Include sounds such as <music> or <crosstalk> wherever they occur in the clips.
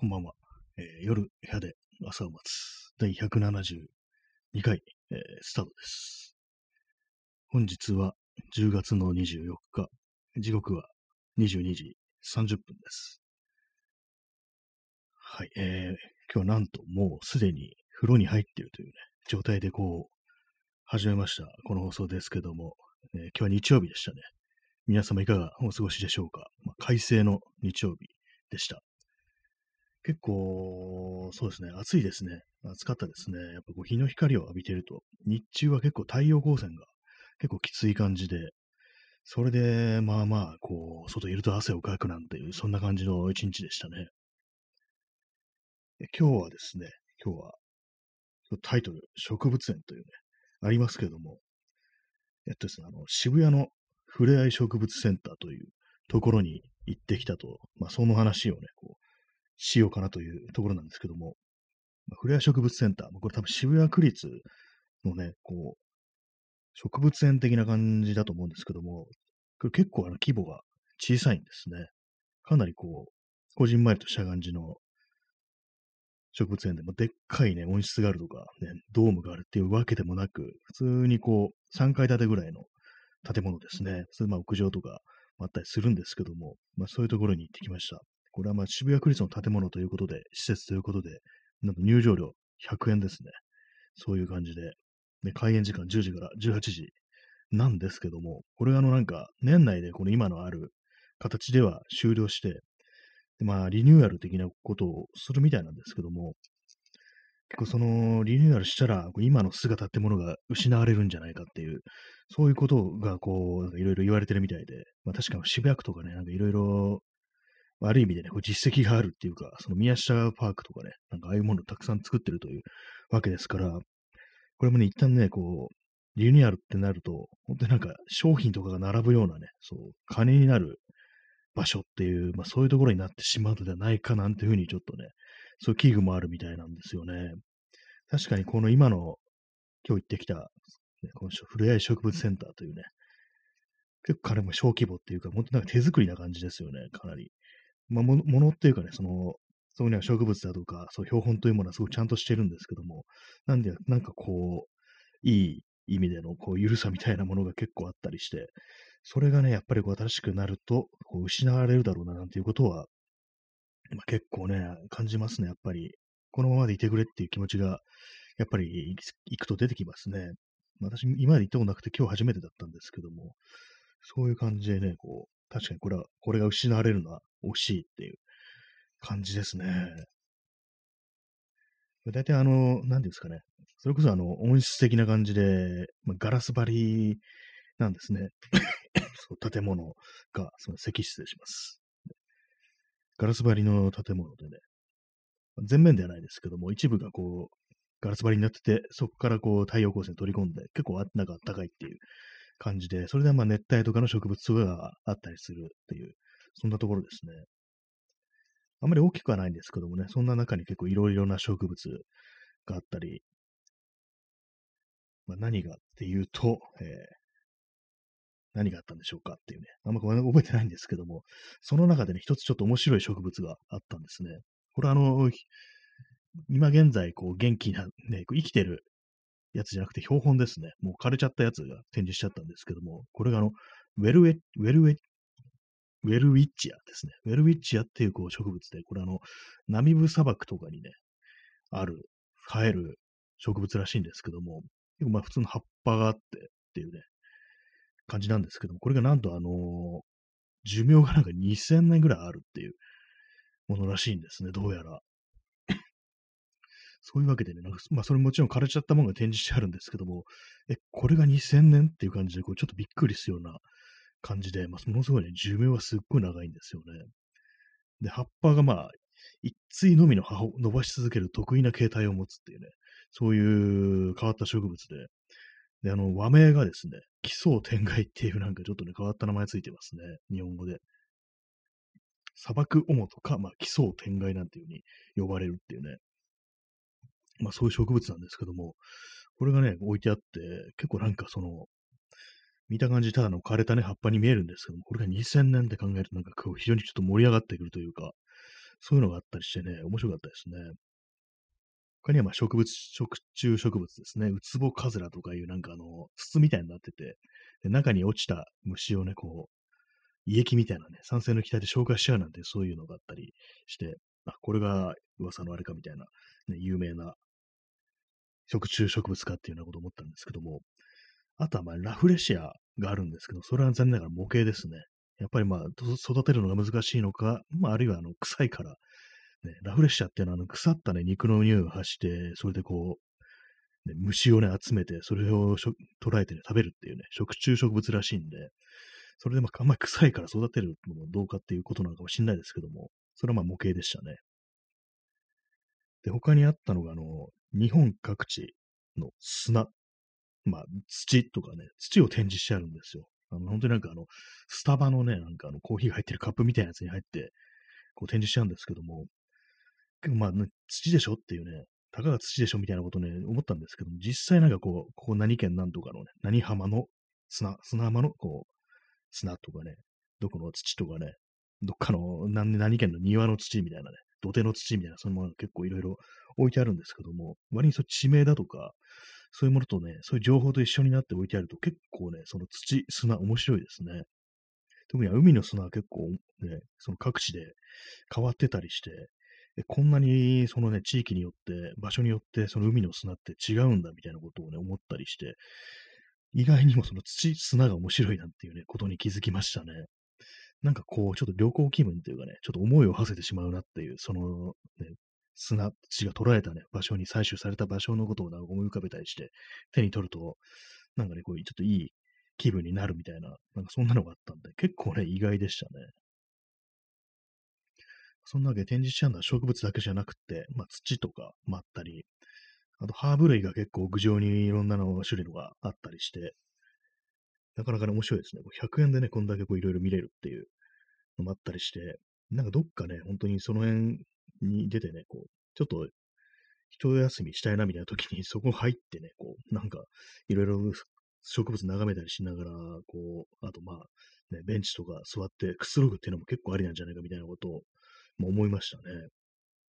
こんばんは。えー夜、部屋で朝を待つ。第172回、えースタートです。本日は10月の24日。時刻は22時30分です。はい。えー今日はなんともうすでに風呂に入っているというね、状態でこう、始めました。この放送ですけども、えー今日は日曜日でしたね。皆様いかがお過ごしでしょうか。まあ、快晴の日曜日でした。結構、そうですね、暑いですね。暑かったですね。やっぱこう日の光を浴びてると、日中は結構太陽光線が結構きつい感じで、それで、まあまあ、こう、外いると汗をかくなんていう、そんな感じの一日でしたね。今日はですね、今日は、タイトル、植物園というね、ありますけども、えっとですね、あの、渋谷のふれあい植物センターというところに行ってきたと、まあ、その話をね、こう、しようかなというところなんですけども、まあ、フレア植物センター、これ多分渋谷区立のね、こう、植物園的な感じだと思うんですけども、これ結構あの規模が小さいんですね。かなりこう、こじんまりとした感じの植物園でもでっかいね、温室があるとか、ね、ドームがあるっていうわけでもなく、普通にこう、3階建てぐらいの建物ですね。それまあ屋上とかあったりするんですけども、まあそういうところに行ってきました。これはまあ渋谷区立の建物ということで、施設ということで、なんと入場料100円ですね。そういう感じで、ね、開園時間10時から18時なんですけども、これがあのなんか年内でこの今のある形では終了して、まあリニューアル的なことをするみたいなんですけども、結構そのリニューアルしたら今の姿ってものが失われるんじゃないかっていう、そういうことがこういろいろ言われてるみたいで、まあ確かに渋谷区とかね、なんかいろいろある意味でね、こう実績があるっていうか、その宮下パークとかね、なんかああいうものをたくさん作ってるというわけですから、これもね、一旦ね、こう、リニューアルってなると、本当になんか商品とかが並ぶようなね、そう、金になる場所っていう、まあそういうところになってしまうのではないかなんていうふうにちょっとね、そういう危惧もあるみたいなんですよね。確かにこの今の、今日行ってきた、ね、このふれあい植物センターというね、結構彼も小規模っていうか、本当なんか手作りな感じですよね、かなり。まあ、ものっていうかね、その、そこには植物だとか、そう、標本というものはすごくちゃんとしてるんですけども、なんで、なんかこう、いい意味での、こう、ゆるさみたいなものが結構あったりして、それがね、やっぱりこう、新しくなると、こう、失われるだろうな、なんていうことは、まあ、結構ね、感じますね、やっぱり。このままでいてくれっていう気持ちが、やっぱり行くと出てきますね。私、今まで行ったことなくて今日初めてだったんですけども、そういう感じでね、こう、確かにこれは、これが失われるのは惜しいっていう感じですね。大体あの、何ですかね。それこそあの、温室的な感じで、まあ、ガラス張りなんですね。<coughs> そう建物が、その席失礼します。ガラス張りの建物でね、全面ではないですけども、一部がこう、ガラス張りになってて、そこからこう、太陽光線取り込んで、結構あなんか暖かいっていう感じで、それでまあ熱帯とかの植物とかがあったりするっていう、そんなところですね。あんまり大きくはないんですけどもね、そんな中に結構いろいろな植物があったり、まあ、何がっていうと、えー何があったんでしょうかっていうね、あんま覚えてないんですけども、その中でね、一つちょっと面白い植物があったんですね。これあの、今現在、こう、元気な、ね、生きてるやつじゃなくて標本ですね。もう枯れちゃったやつが展示しちゃったんですけども、これがあの、ウェルウェ、ウェルウェ、ウェルウィッチアですね。ウェルウィッチアっていうこう植物で、これあの、ナミブ砂漠とかにね、ある、生える植物らしいんですけども、結構まあ普通の葉っぱがあってっていうね、感じなんですけども、これがなんとあの寿命がなんか2000年ぐらいあるっていうものらしいんですね、どうやら。そういうわけでね、なんかまあそれもちろん枯れちゃったものが展示してあるんですけども、え、これが2000年っていう感じで、こうちょっとびっくりするような感じで、まあ、ものすごいね、寿命はすっごい長いんですよね。で、葉っぱがまあ、一対のみの葉を伸ばし続ける得意な形態を持つっていうね、そういう変わった植物で、で、あの、和名がですね、奇想天外っていうなんかちょっとね、変わった名前ついてますね、日本語で。砂漠オモとか、まあ、奇想天外なんていう風に呼ばれるっていうね、まあそういう植物なんですけども、これがね、置いてあって、結構なんかその、見た感じただの枯れたね、葉っぱに見えるんですけども、これが2000年って考えるとなんかこう非常にちょっと盛り上がってくるというか、そういうのがあったりしてね、面白かったですね。他にはまあ植物、食虫植物ですね。ウツボカズラとかいうなんかあの、筒みたいになってて、で中に落ちた虫をね、こう、胃液みたいなね、酸性の気体で消化しちゃうなんてそういうのがあったりして、あ、これが噂のあれかみたいな、ね、有名な食虫植物かっていうようなことを思ったんですけども、あとはまあラフレシアがあるんですけど、それは残念ながら模型ですね。やっぱりまあ育てるのが難しいのか、まああるいはあの臭いから、ね、ラフレシアっていうのはあの腐ったね、肉の匂いを発して、それでこう、ね、虫をね、集めて、それを捉えてね、食べるっていうね、食虫植物らしいんで、それでまああんまり臭いから育てるのもどうかっていうことなのかもしれないですけども、それはまあ模型でしたね。で、他にあったのが、あの、日本各地の砂、まあ、土とかね、土を展示してあるんですよ。あの、本当になんかあの、スタバのね、なんかあの、コーヒーが入ってるカップみたいなやつに入って、こう展示しちゃうんですけども、結構まあ、ね、土でしょっていうね、たかが土でしょみたいなことね、思ったんですけども、実際なんかこう、ここ何県なんとかのね、何浜の砂、砂浜のこう、砂とかね、どこの土とかね、どっかの何何県の庭の土みたいなね、土手の土みたいな、そういうものが結構いろいろ置いてあるんですけども、割にそう地名だとか、そういうものとね、そういう情報と一緒になって置いてあると結構ね、その土、砂、面白いですね。特に海の砂は結構ね、その各地で変わってたりして、こんなにそのね、地域によって、場所によってその海の砂って違うんだみたいなことをね、思ったりして、意外にもその土、砂が面白いなんていうね、ことに気づきましたね。なんかこう、ちょっと旅行気分っていうかね、ちょっと思いを馳せてしまうなっていう、その、ね、砂、土が捉えたね、場所に採取された場所のことを思い浮かべたりして、手に取ると、なんかね、こう、ちょっといい気分になるみたいな、なんかそんなのがあったんで、結構ね、意外でしたね。そんなわけで展示してあるのは植物だけじゃなくて、まあ、土とかもあったり、あとハーブ類が結構屋上にいろんなの種類のがあったりして、なかなかね、面白いですね。100円でね、こんだけこういろいろ見れるっていうのもあったりして、なんかどっかね、本当にその辺に出てね、こう、ちょっと一休みしたいなみたいな時にそこ入ってね、こう、なんかいろいろ植物眺めたりしながら、こう、あとまあ、ね、ベンチとか座ってくつろぐっていうのも結構ありなんじゃないかみたいなことを、まあ、思いましたね。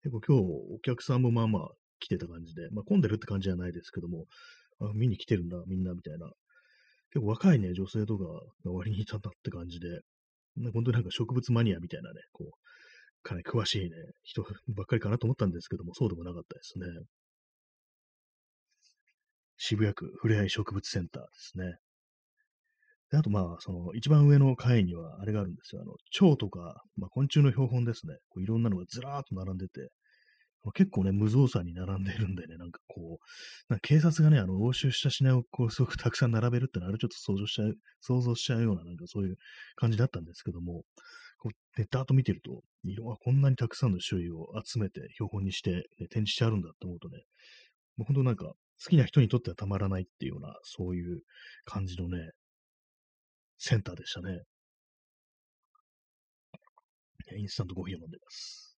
結構今日お客さんもまあまあ来てた感じで、まあ混んでるって感じじゃないですけども、あ見に来てるんだ、みんなみたいな結構若いね、女性とかが割にいたなって感じで、本当になんか植物マニアみたいなね、こう、かなり詳しいね、人ばっかりかなと思ったんですけども、そうでもなかったですね。渋谷区ふれあい植物センターですね。であと、まあ、その、一番上の階には、あれがあるんですよ。あの、蝶とか、まあ、昆虫の標本ですね。こういろんなのがずらーっと並んでて、結構ね、無造作に並んでるんでね、なんかこう、な警察がね、あの、押収した品をこう、すごくたくさん並べるってのは、あれちょっと想像しちゃう、想像しちゃうような、なんかそういう感じだったんですけども、こう、ネットアート見てると、色はこんなにたくさんの種類を集めて標本にして、ね、展示してあるんだって思うとね、もう本当なんか、好きな人にとってはたまらないっていうような、そういう感じのね、センターでしたね。インスタントコーヒーを飲んでます。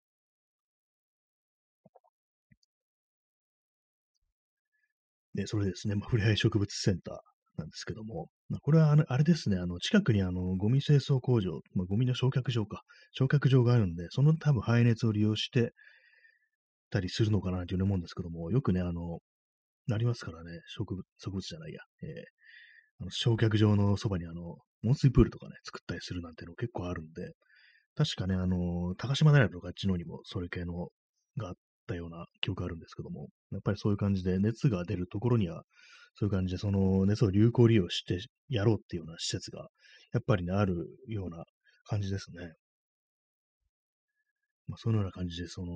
で、それですね、まあ、ふれあい植物センターなんですけども、まあ、これはあれですね、あの、近くにあの、ゴミ清掃工場、まあ、ゴミの焼却場か、焼却場があるんで、その多分排熱を利用してたりするのかなというふうに思うんですけども、よくね、あの、なりますからね、植物、植物じゃないや、えー、あの焼却場のそばにあの、温水プールとかね、作ったりするなんていうの結構あるんで、確かね、あの、高島平とかあっちのにもそれ系のがあったような記憶があるんですけども、やっぱりそういう感じで熱が出るところには、そういう感じでその熱を有効利用してやろうっていうような施設が、やっぱりね、あるような感じですね。まあ、そのような感じで、その、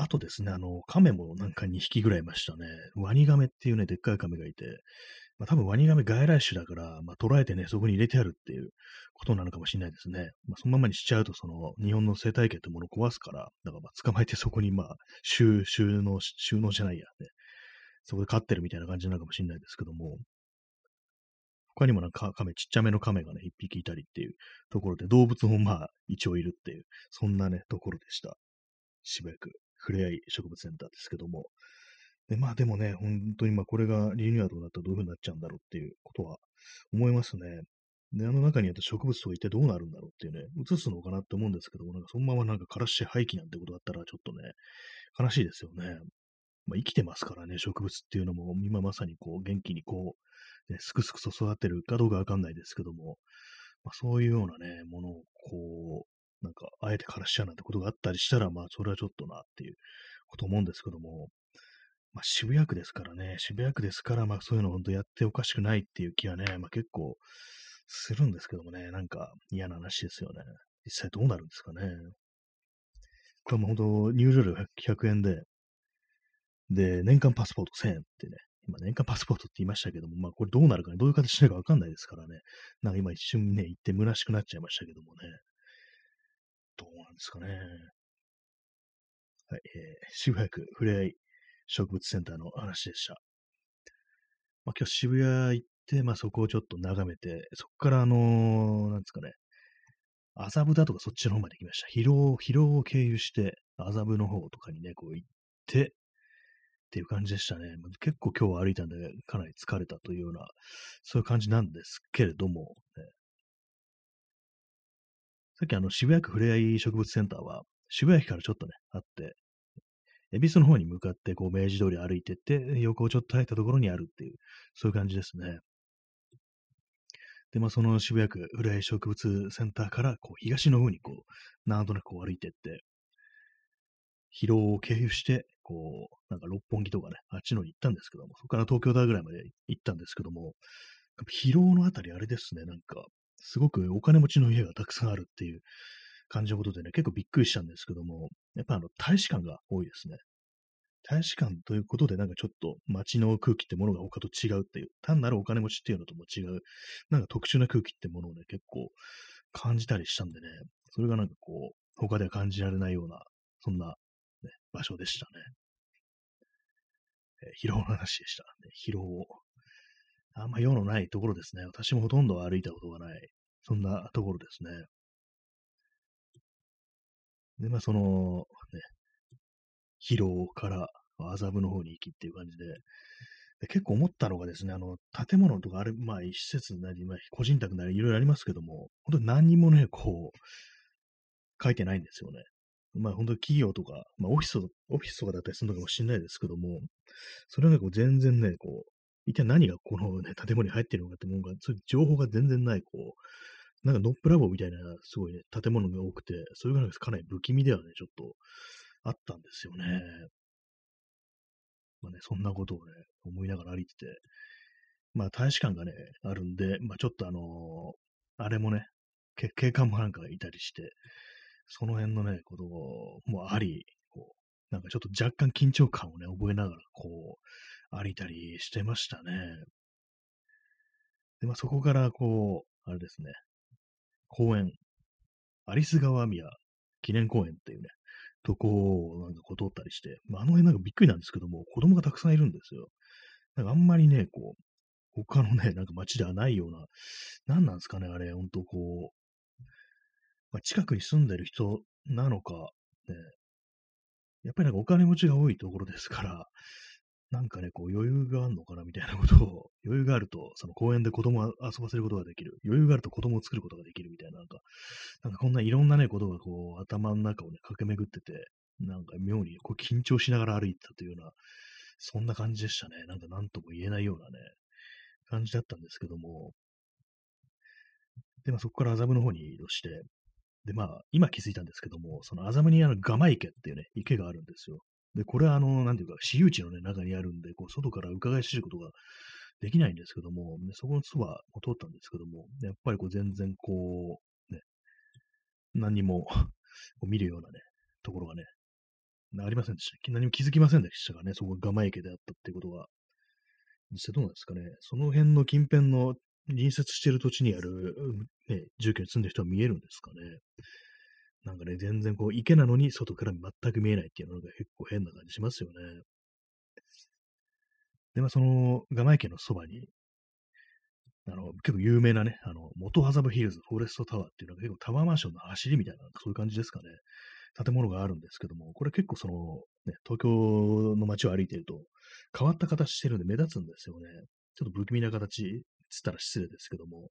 あとですね、あの、亀もなんか2匹ぐらいいましたね。ワニガメっていうね、でっかい亀がいて、まあ、多分ワニガメ外来種だから、まあ、捉えてね、そこに入れてあるっていうことなのかもしれないですね。まあ、そのままにしちゃうと、その、日本の生態系ってものを壊すから、だからまあ捕まえてそこにまあ、収収納、収納じゃないや、ね、そこで飼ってるみたいな感じなのかもしれないですけども、他にもなんか亀、ちっちゃめの亀がね、一匹いたりっていうところで、動物もまあ、一応いるっていう、そんなね、ところでした。渋谷区、ふれあい植物センターですけども、で、まあでもね、本当にまあこれがリニューアルになったらどういう風になっちゃうんだろうっていうことは思いますね。で、あの中にあった植物とか一体どうなるんだろうっていうね、映すのかなって思うんですけども、なんかそのままなんか枯らして廃棄なんてことだったらちょっとね、悲しいですよね。まあ、生きてますからね、植物っていうのも、今まさにこう、元気にこう、ね、すくすくと育てるかどうかわかんないですけども、まあ、そういうようなね、ものをこ、あえて枯らしちゃうなんてことがあったりしたら、まあ、それはちょっとなっていうこと思うんですけども、まあ、渋谷区ですからね、渋谷区ですから、まあ、そういうの本当やっておかしくないっていう気はね、まあ、結構するんですけどもね、なんか嫌な話ですよね。実際どうなるんですかね。これも本当、入場料100円で、で、年間パスポート1000円ってね、今年間パスポートって言いましたけども、まあこれどうなるかね、どういう形になるかわかんないですからね。なんか今一瞬ね、言って虚しくなっちゃいましたけどもね。どうなんですかね。はい、えー、渋谷区ふれあい植物センターの話でした。まあ今日渋谷行って、まあそこをちょっと眺めて、そこからあのー、なんですかね、麻布だとかそっちの方まで行きました。疲労、疲労を経由して、麻布の方とかにね、こう行って、っていう感じでしたね。結構今日は歩いたんで、かなり疲れたというような、そういう感じなんですけれども、さっきあの渋谷区ふれあい植物センターは、渋谷駅からちょっとね、あって、恵比寿の方に向かってこう明治通り歩いてって、横をちょっと入ったところにあるっていう、そういう感じですね。で、まあ、その渋谷区ふれあい植物センターから、こう、東の方にこう、なんとなくこう歩いてって、疲労を経由して、こう、なんか六本木とかね、あっちのに行ったんですけども、そこから東京大ぐらいまで行ったんですけども、疲労のあたりあれですね、なんか、すごくお金持ちの家がたくさんあるっていう感じのことでね、結構びっくりしたんですけども、やっぱあの、大使館が多いですね。大使館ということで、なんかちょっと街の空気ってものが他と違うっていう、単なるお金持ちっていうのとも違う、なんか特殊な空気ってものをね、結構感じたりしたんでね、それがなんかこう、他では感じられないような、そんな、ね、場所でしたね。えー、疲労の話でした。ね、疲労を。あんま用のないところですね。私もほとんど歩いたことがない。そんなところですね。で、まあ、その、ね、疲労から麻布の方に行きっていう感じで、で結構思ったのがですね、あの、建物とかある、まあ、施設なり、まあ、個人宅なり、いろいろありますけども、本当に何にもね、こう、書いてないんですよね。まあ本当に企業とか、まあオフィス、オフィスとかだったりするのかもしれないですけども、それがこう全然ね、こう、一体何がこの、ね、建物に入ってるのかってものが、そういう情報が全然ない、こう、なんかノップラボみたいな、すごいね、建物が多くて、それがかなり不気味ではね、ちょっとあったんですよね。まあね、そんなことをね、思いながら歩いてて、まあ大使館がね、あるんで、まあちょっとあのー、あれもね、警官もなんかいたりして、その辺のね、こともあり、こう、なんかちょっと若干緊張感をね、覚えながら、こう、歩いたりしてましたね。で、まあそこから、こう、あれですね、公園、アリス川宮記念公園っていうね、とこをなんかこう通ったりして、まあ、あの辺なんかびっくりなんですけども、子供がたくさんいるんですよ。なんかあんまりね、こう、他のね、なんか街ではないような、何なんですかね、あれ、ほんとこう、まあ、近くに住んでる人なのか、ね、やっぱりなんかお金持ちが多いところですから、<laughs> なんかね、こう余裕があるのかなみたいなことを、<laughs> 余裕があると、その公園で子供を遊ばせることができる。余裕があると子供を作ることができるみたいな、なんか、なんかこんないろんなね、ことがこう頭の中をね、駆け巡ってて、なんか妙にこう緊張しながら歩いてたというような、そんな感じでしたね。なんか何とも言えないようなね、感じだったんですけども。で、まあそこから麻布の方に移動して、で、まあ、今気づいたんですけども、その麻布にあのガマ池っていうね、池があるんですよ。で、これはあの、なんていうか、私有地のね、中にあるんで、こう、外から伺い知ることができないんですけども、ね、そこのそばを通ったんですけども、やっぱりこう、全然こう、ね、何にも <laughs> 見るようなね、ところがね、ありませんでした。何も気づきませんでしたがね、そこがガマ池であったっていうことは。実際どうなんですかね。その辺の近辺の隣接している土地にある、ね、住居に住んでる人は見えるんですかね。なんかね、全然こう、池なのに外から全く見えないっていうのが結構変な感じしますよね。で、まあ、その、ガマ池のそばに、あの、結構有名なね、あの、元麻布ヒルズフォレストタワーっていうのが結構タワーマンションの走りみたいな、そういう感じですかね。建物があるんですけども、これ結構その、ね、東京の街を歩いていると、変わった形してるんで目立つんですよね。ちょっと不気味な形つったら失礼ですけども、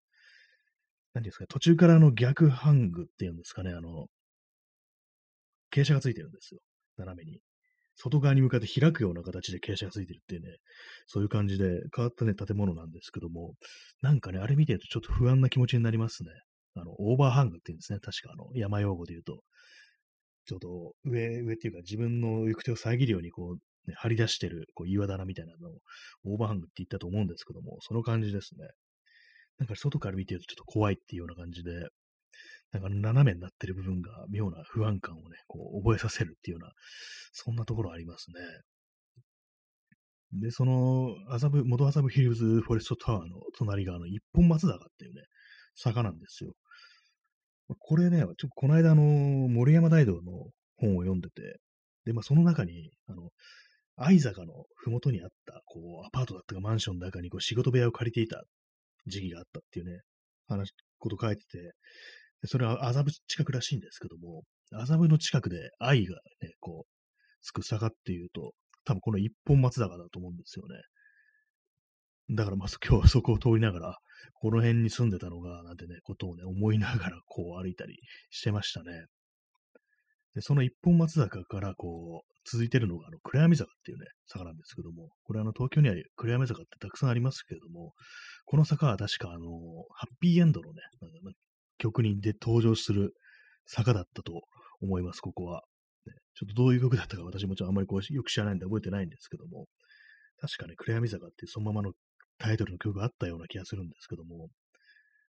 何ですか、途中からあの逆ハングっていうんですかね、あの、傾斜がついてるんですよ。斜めに。外側に向かって開くような形で傾斜がついてるっていうね、そういう感じで変わったね、建物なんですけども、なんかね、あれ見てるとちょっと不安な気持ちになりますね。あの、オーバーハングっていうんですね。確かあの、山用語で言うと。ちょっと上、上っていうか自分の行く手を遮るようにこう、ね、張り出してるこう岩棚みたいなのをオーバーハングって言ったと思うんですけども、その感じですね。なんか外から見てるとちょっと怖いっていうような感じで、なんか斜めになってる部分が妙な不安感をね、こう覚えさせるっていうような、そんなところありますね。で、その、麻布、元麻布ヒルズフォレストタワーの隣が、あの、一本松坂っていうね、坂なんですよ。これね、ちょっとこの間、あの、森山大道の本を読んでて、で、まあ、その中に、あの、相坂のふもとにあった、こう、アパートだったかマンションの中にこう仕事部屋を借りていた時期があったっていうね、話、こと書いてて、それは麻布近くらしいんですけども、麻布の近くで愛がね、こう、つく坂っていうと、多分この一本松坂だと思うんですよね。だからまず <laughs> 今日はそこを通りながら、この辺に住んでたのが、なんてね、ことをね、思いながらこう歩いたりしてましたね。で、その一本松坂からこう、続いてるのが、あの、暗闇坂っていうね、坂なんですけども、これあの、東京には暗闇坂ってたくさんありますけれども、この坂は確かあの、ハッピーエンドのね、曲にで登場する坂だったと思います、ここは。ね、ちょっとどういう曲だったか私もちょっとあんまりこうよく知らないんで覚えてないんですけども、確かね、暗闇坂っていうそのままのタイトルの曲があったような気がするんですけども、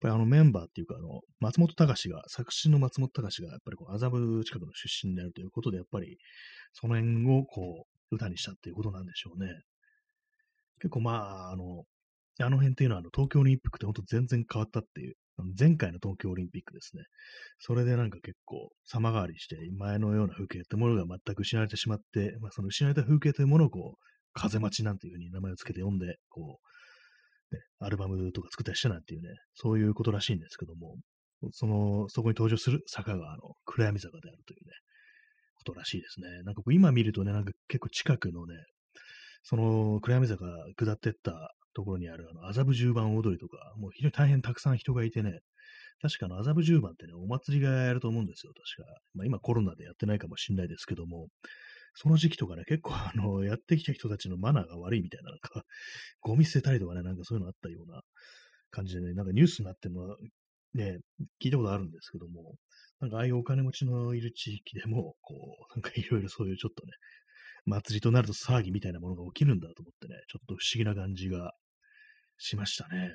ぱりあのメンバーっていうか、あの、松本隆が、作詞の松本隆が、やっぱりこう、麻布近くの出身であるということで、やっぱり、その辺をこう、歌にしたっていうことなんでしょうね。結構まあ、あの、あの辺っていうのは、あの、東京オリンピックって本当全然変わったっていう、前回の東京オリンピックですね。それでなんか結構様変わりして、前のような風景ってものが全く失われてしまって、まあ、その失われた風景というものをこう、風待ちなんていうふうに名前を付けて読んで、こう、ね、アルバムとか作ったりしたなんていうね、そういうことらしいんですけども、その、そこに登場する坂が、あの、暗闇坂であるというね、ことらしいですね。なんかこう今見るとね、なんか結構近くのね、その暗闇坂下ってったところにあるあの麻布十番踊りとか、もう非常に大変たくさん人がいてね、確かの麻布十番ってね、お祭りがやると思うんですよ、確か。まあ、今コロナでやってないかもしれないですけども、その時期とかね、結構あの、<laughs> やってきた人たちのマナーが悪いみたいな、なんか、ゴミ捨てたりとかね、なんかそういうのあったような感じでね、なんかニュースになってるのは、ね、聞いたことあるんですけども、なんかああいうお金持ちのいる地域でも、こう、なんかいろいろそういうちょっとね、祭りとなると騒ぎみたいなものが起きるんだと思ってね、ちょっと不思議な感じがしましたね。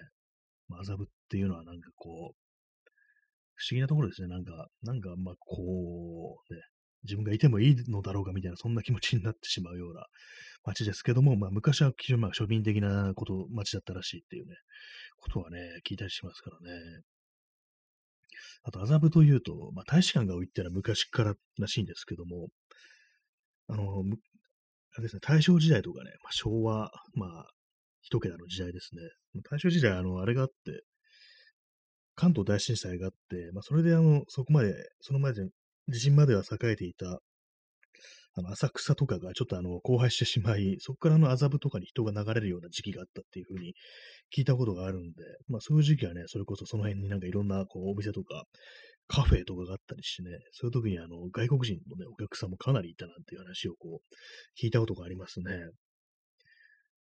麻布っていうのはなんかこう、不思議なところですね。なんか、なんか、まあ、こう、ね、自分がいてもいいのだろうかみたいな、そんな気持ちになってしまうような街ですけども、まあ、昔は非常にまあ庶民的なこと、街だったらしいっていうね、ことはね、聞いたりしますからね。あと、麻布というと、まあ、大使館が置いてのは昔かららしいんですけども、あの、あれですね、大正時代とかね、まあ、昭和、まあ、一桁の時代ですね。大正時代、あの、あれがあって、関東大震災があって、まあ、それであの、そこまで、その前で、地震までは栄えていた、あの、浅草とかがちょっとあの、荒廃してしまい、そこからの、麻布とかに人が流れるような時期があったっていうふうに聞いたことがあるんで、まあ、そういう時期はね、それこそその辺になんかいろんな、こう、お店とか、カフェとかがあったりしてね、そういう時にあの、外国人のね、お客さんもかなりいたなんていう話をこう、聞いたことがありますね。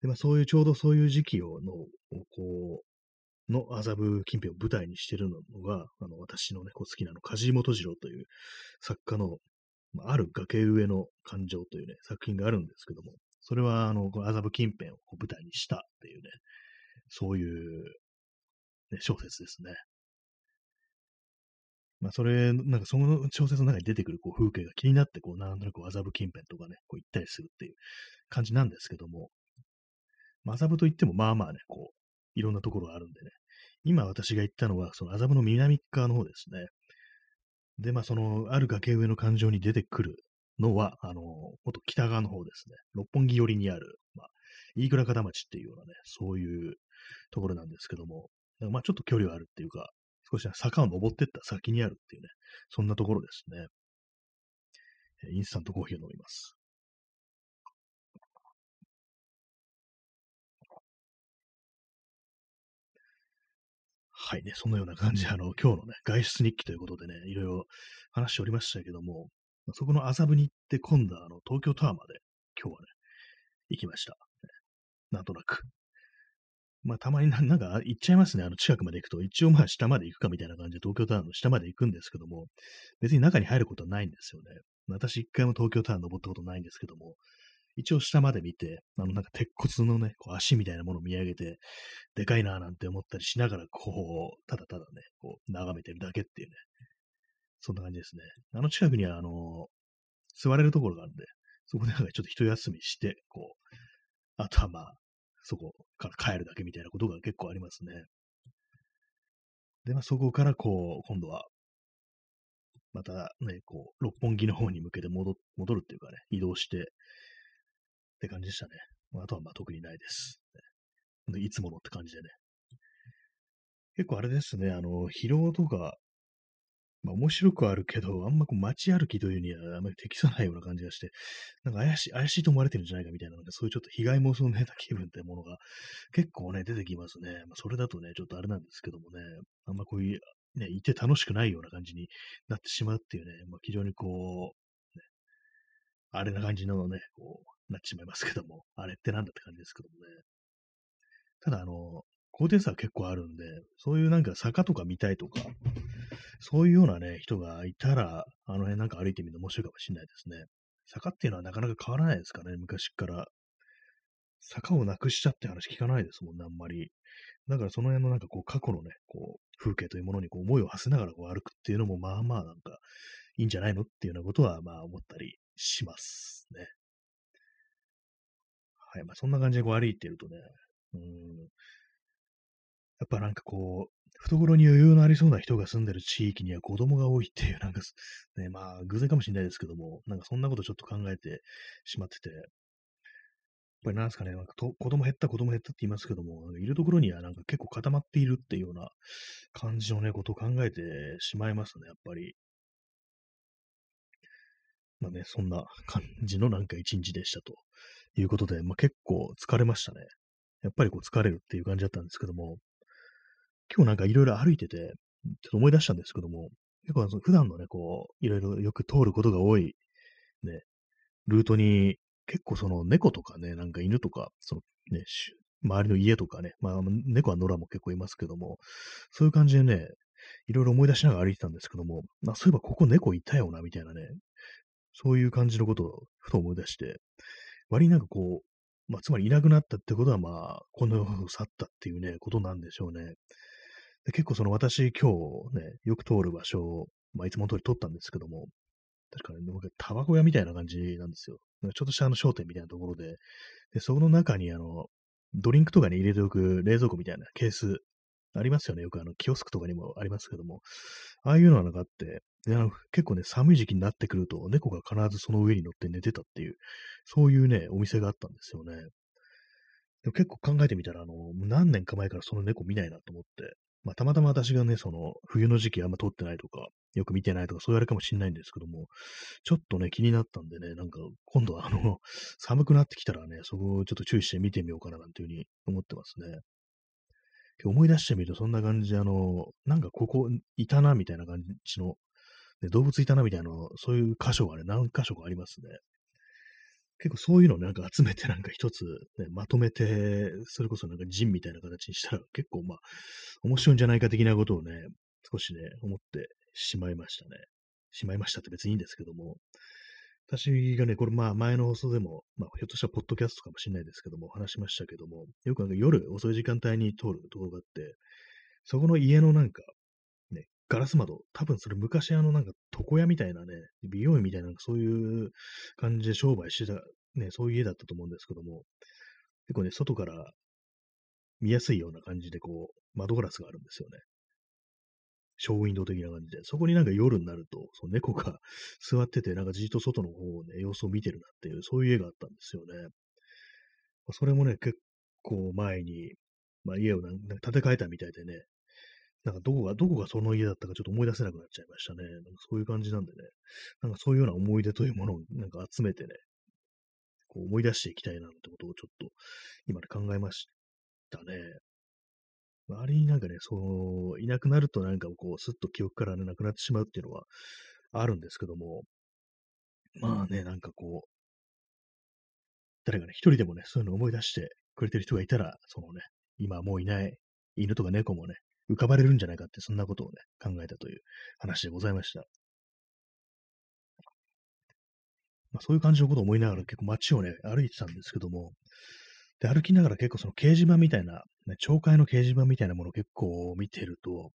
で、まあ、そういう、ちょうどそういう時期を、の、こう、の麻布近辺を舞台にしてるのが、あの、私のね、こう好きなの、梶井元次郎という作家の、まあ、ある崖上の感情というね、作品があるんですけども、それは、あの、麻布近辺を舞台にしたっていうね、そういう、ね、小説ですね。まあ、それ、なんかその小説の中に出てくるこう風景が気になって、こう、なんとなく麻布近辺とかね、こう行ったりするっていう感じなんですけども、麻布といってもまあまあね、こう、いろんなところがあるんでね。今私が言ったのは、その麻布の南側の方ですね。で、まあその、ある崖上の環状に出てくるのは、あの、もっと北側の方ですね。六本木寄りにある、まあ、飯倉方町っていうようなね、そういうところなんですけども、まあちょっと距離はあるっていうか、少し坂を登ってった先にあるっていうね、そんなところですね。インスタントコーヒーを飲みます。はいね、そのような感じで、あの、今日のね、外出日記ということでね、いろいろ話しておりましたけども、そこの麻布に行って、今度はあの、東京タワーまで、今日はね、行きました。なんとなく。まあ、たまにななんか行っちゃいますね。あの、近くまで行くと。一応まあ、下まで行くかみたいな感じで、東京タワーの下まで行くんですけども、別に中に入ることはないんですよね。私一回も東京タワー登ったことないんですけども、一応下まで見て、あのなんか鉄骨のね、こう足みたいなものを見上げて、でかいなぁなんて思ったりしながら、こう、ただただね、こう、眺めてるだけっていうね。そんな感じですね。あの近くには、あの、座れるところがあるんで、そこでなんかちょっと一休みして、こう、あとはまあ、そこから帰るだけみたいなことが結構ありますね。で、まあそこからこう、今度は、またね、こう、六本木の方に向けて戻戻るっていうかね、移動して、って感じでしたね。あとはまあ特にないです。いつものって感じでね。結構あれですね、あの、疲労とか、まあ面白くあるけど、あんまこう街歩きというにはあんまり適さないような感じがして、なんか怪しい、怪しいと思われてるんじゃないかみたいな、なんかそういうちょっと被害妄想めいた気分ってものが結構ね、出てきますね。まあそれだとね、ちょっとあれなんですけどもね、あんまこういう、ね、いて楽しくないような感じになってしまうっていうね、まあ非常にこう、ね、あれな感じのね、こう、なってしまいますけども、あれってなんだって感じですけどもね。ただ、あの、高低差は結構あるんで、そういうなんか坂とか見たいとか、そういうようなね、人がいたら、あの辺なんか歩いてみるの面白いかもしれないですね。坂っていうのはなかなか変わらないですかね、昔から。坂をなくしちゃって話聞かないですもんね、あんまり。だからその辺のなんかこう過去のね、こう風景というものにこう思いを馳せながらこう歩くっていうのもまあまあなんかいいんじゃないのっていうようなことはまあ思ったりしますね。はい。まあ、そんな感じでこう歩いてるとね、うん。やっぱなんかこう、懐に余裕のありそうな人が住んでる地域には子供が多いっていう、なんか、ね、まあ、偶然かもしれないですけども、なんかそんなことちょっと考えてしまってて、やっぱりなんですかね、なんかと子供減った子供減ったって言いますけども、いるところにはなんか結構固まっているっていうような感じのね、ことを考えてしまいますね、やっぱり。まあね、そんな感じのなんか一日でしたということで、まあ、結構疲れましたね。やっぱりこう疲れるっていう感じだったんですけども、今日なんかいろいろ歩いてて、ちょっと思い出したんですけども、結構普段のね、こう、いろいろよく通ることが多い、ね、ルートに、結構その猫とかね、なんか犬とか、そのね、周りの家とかね、まあ猫は野良も結構いますけども、そういう感じでね、いろいろ思い出しながら歩いてたんですけども、まあそういえばここ猫いたよな、みたいなね、そういう感じのことをふと思い出して、割になんかこう、まあ、つまりいなくなったってことは、まあ、この世を去ったっていうね、ことなんでしょうね。で結構その私今日ね、よく通る場所を、まあ、いつもの通り通ったんですけども、確かに、ね、タバコ屋みたいな感じなんですよ。ちょっとしたあの商店みたいなところで、で、その中にあの、ドリンクとかに入れておく冷蔵庫みたいなケースありますよね。よくあの、キオスクとかにもありますけども、ああいうのがあって、であの結構ね、寒い時期になってくると、猫が必ずその上に乗って寝てたっていう、そういうね、お店があったんですよね。でも結構考えてみたら、あの、何年か前からその猫見ないなと思って、まあ、たまたま私がね、その、冬の時期あんま通ってないとか、よく見てないとか、そういうあれかもしれないんですけども、ちょっとね、気になったんでね、なんか、今度はあの、<laughs> 寒くなってきたらね、そこをちょっと注意して見てみようかななんていうふうに思ってますね。思い出してみると、そんな感じで、あの、なんかここいたな、みたいな感じの、ね、動物いたな、みたいな、そういう箇所がね、何箇所かありますね。結構そういうのをなんか集めてなんか一つ、ね、まとめて、それこそなんか人みたいな形にしたら結構まあ、面白いんじゃないか的なことをね、少しね、思ってしまいましたね。しまいましたって別にいいんですけども、私がね、これまあ前の放送でも、まあひょっとしたらポッドキャストかもしれないですけども、話しましたけども、よくなんか夜遅い時間帯に通るところがあって、そこの家のなんか、ガラス窓、多分それ昔あのなんか床屋みたいなね、美容院みたいななそういう感じで商売してた、ね、そういう家だったと思うんですけども、結構ね、外から見やすいような感じでこう、窓ガラスがあるんですよね。ショーウィンドウ的な感じで、そこになんか夜になると、その猫が <laughs> 座ってて、なんかじっと外の方をね、様子を見てるなっていう、そういう家があったんですよね。それもね、結構前に、まあ、家をなんか建て替えたみたいでね、なんかどこが、どこがその家だったかちょっと思い出せなくなっちゃいましたね。なんかそういう感じなんでね、なんかそういうような思い出というものをなんか集めてね、こう思い出していきたいなってことをちょっと今で考えましたね。周りになんかね、そう、いなくなるとなんかこう、すっと記憶からね、なくなってしまうっていうのはあるんですけども、まあね、なんかこう、誰かね、一人でもね、そういうのを思い出してくれてる人がいたら、そのね、今もういない犬とか猫もね、浮かばれるんじゃないかって、そんなことをね、考えたという話でございました。まあ、そういう感じのことを思いながら結構街をね、歩いてたんですけども、で、歩きながら結構その掲示板みたいな、ね、町会の掲示板みたいなものを結構見てると、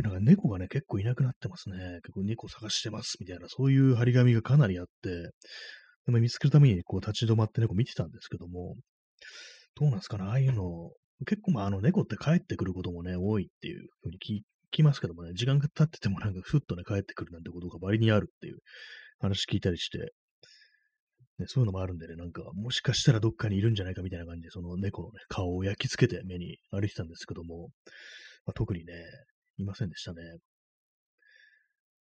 なんか猫がね、結構いなくなってますね。結構猫探してますみたいな、そういう張り紙がかなりあって、でも見つけるためにこう立ち止まって猫見てたんですけども、どうなんですかね、ああいうの、結構まああの猫って帰ってくることもね、多いっていうふうに聞きますけどもね、時間が経っててもなんかふっとね、帰ってくるなんてことが割にあるっていう話聞いたりして、ね、そういうのもあるんでね、なんか、もしかしたらどっかにいるんじゃないかみたいな感じで、その猫のね、顔を焼き付けて目に歩いてたんですけども、まあ、特にね、いませんでしたね。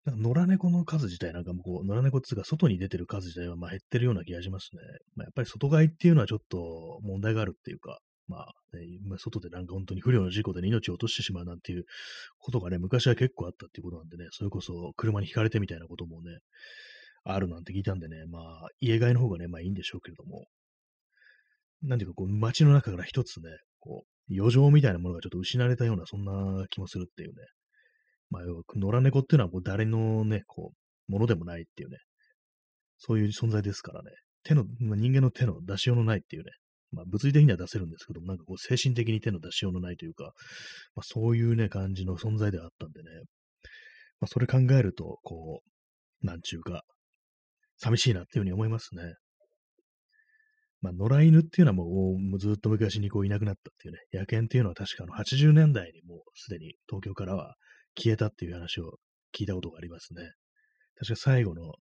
なんか野良猫の数自体なんかもこう、野良猫っていうか、外に出てる数自体はまあ減ってるような気がしますね。まあ、やっぱり外飼いっていうのはちょっと問題があるっていうか、まあ、ね、外でなんか本当に不良の事故で、命を落としてしまうなんていうことがね、昔は結構あったっていうことなんでね、それこそ車にひかれてみたいなこともね、あるなんて聞いたんでね、まあ、家飼いの方がね、まあいいんでしょうけれども、なんていうか、こう、街の中から一つね、こう、余剰みたいなものがちょっと失われたような、そんな気もするっていうね。まあ、要は、野良猫っていうのは、こう、誰のね、こう、ものでもないっていうね、そういう存在ですからね。手の、ま、人間の手の出しようのないっていうね、まあ、物理的には出せるんですけども、なんかこう、精神的に手の出しようのないというか、まあ、そういうね、感じの存在ではあったんでね、まあ、それ考えると、こう、なんちゅうか、寂しいなっていうふうに思いますね。まあ、野良犬っていうのはもうずっと昔にこういなくなったっていうね、野犬っていうのは確かあの80年代にもうすでに東京からは消えたっていう話を聞いたことがありますね。確か最後の、ね、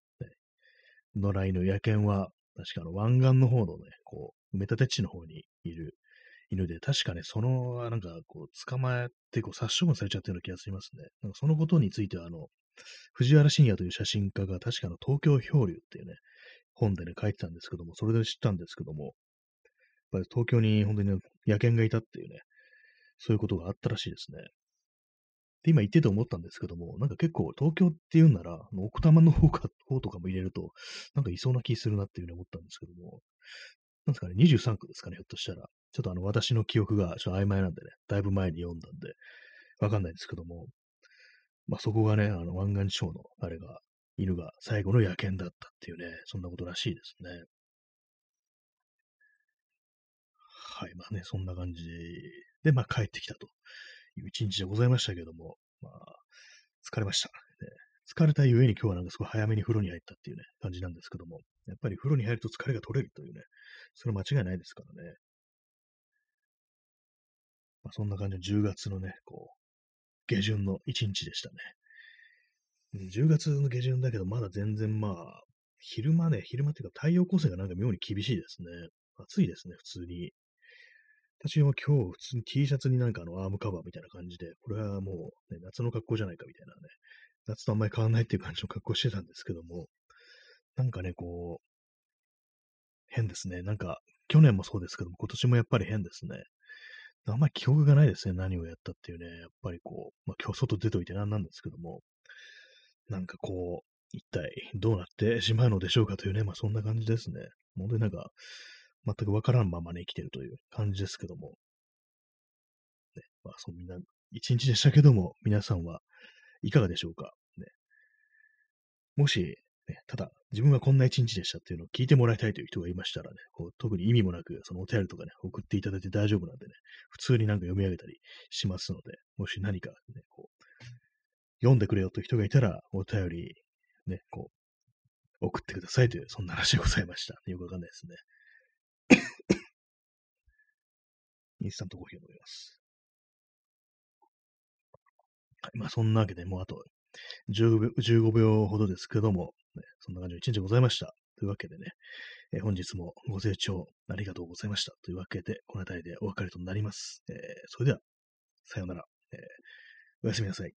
野良犬、野犬は、確かあの湾岸の方のね、こう、埋め立て地の方にいる犬で、確かね、その、なんか、こう、捕まえて、こう、殺処分されちゃったような気がしますね。なんかそのことについては、あの、藤原信也という写真家が確かの東京漂流っていうね、本でね、書いてたんですけども、それで知ったんですけども、やっぱり東京に本当にね、野犬がいたっていうね、そういうことがあったらしいですね。で、今言ってて思ったんですけども、なんか結構東京っていうんなら、奥多摩の方か方とかも入れると、なんかいそうな気するなっていうふうに思ったんですけども、なんですかね、23区ですかね、ひょっとしたら。ちょっとあの、私の記憶がちょっと曖昧なんでね、だいぶ前に読んだんで、わかんないんですけども、まあ、そこがね、あの、湾岸地方の、あれが、犬が最後の野犬だったっていうね、そんなことらしいですね。はい、まあね、そんな感じで、まあ帰ってきたという一日でございましたけども、まあ、疲れました。ね、疲れたゆえに今日はなんかすごい早めに風呂に入ったっていうね、感じなんですけども、やっぱり風呂に入ると疲れが取れるというね、それ間違いないですからね。まあ、そんな感じの10月のね、こう、下旬の1日でしたね。10月の下旬だけど、まだ全然まあ、昼間ね、昼間っていうか太陽光線がなんか妙に厳しいですね。暑いですね、普通に。私は今日普通に T シャツになんかあのアームカバーみたいな感じで、これはもう、ね、夏の格好じゃないかみたいなね、夏とあんまり変わんないっていう感じの格好してたんですけども、なんかね、こう、変ですね。なんか、去年もそうですけども、今年もやっぱり変ですね。あんまり記憶がないですね。何をやったっていうね。やっぱりこう、まあ今日外出といて何なんですけども、なんかこう、一体どうなってしまうのでしょうかというね、まあそんな感じですね。本当になんか、全くわからんままね、生きてるという感じですけども。ね、まあそうみんな、一日でしたけども、皆さんはいかがでしょうか？ね、もし、ね、ただ、自分はこんな一日でしたっていうのを聞いてもらいたいという人がいましたらね、こう特に意味もなく、そのお便りとかね、送っていただいて大丈夫なんでね、普通になんか読み上げたりしますので、もし何かね、こう、読んでくれよという人がいたら、お便り、ね、こう、送ってくださいという、そんな話でございました。よくわかんないですね。<laughs> インスタントコーヒーを飲みます。はい。まあ、そんなわけで、もうあと15秒 ,15 秒ほどですけども、ね、そんな感じの一日ございました。というわけでね、えー、本日もご清聴ありがとうございました。というわけで、この辺りでお別れとなります。えー、それでは、さようなら、えー。おやすみなさい。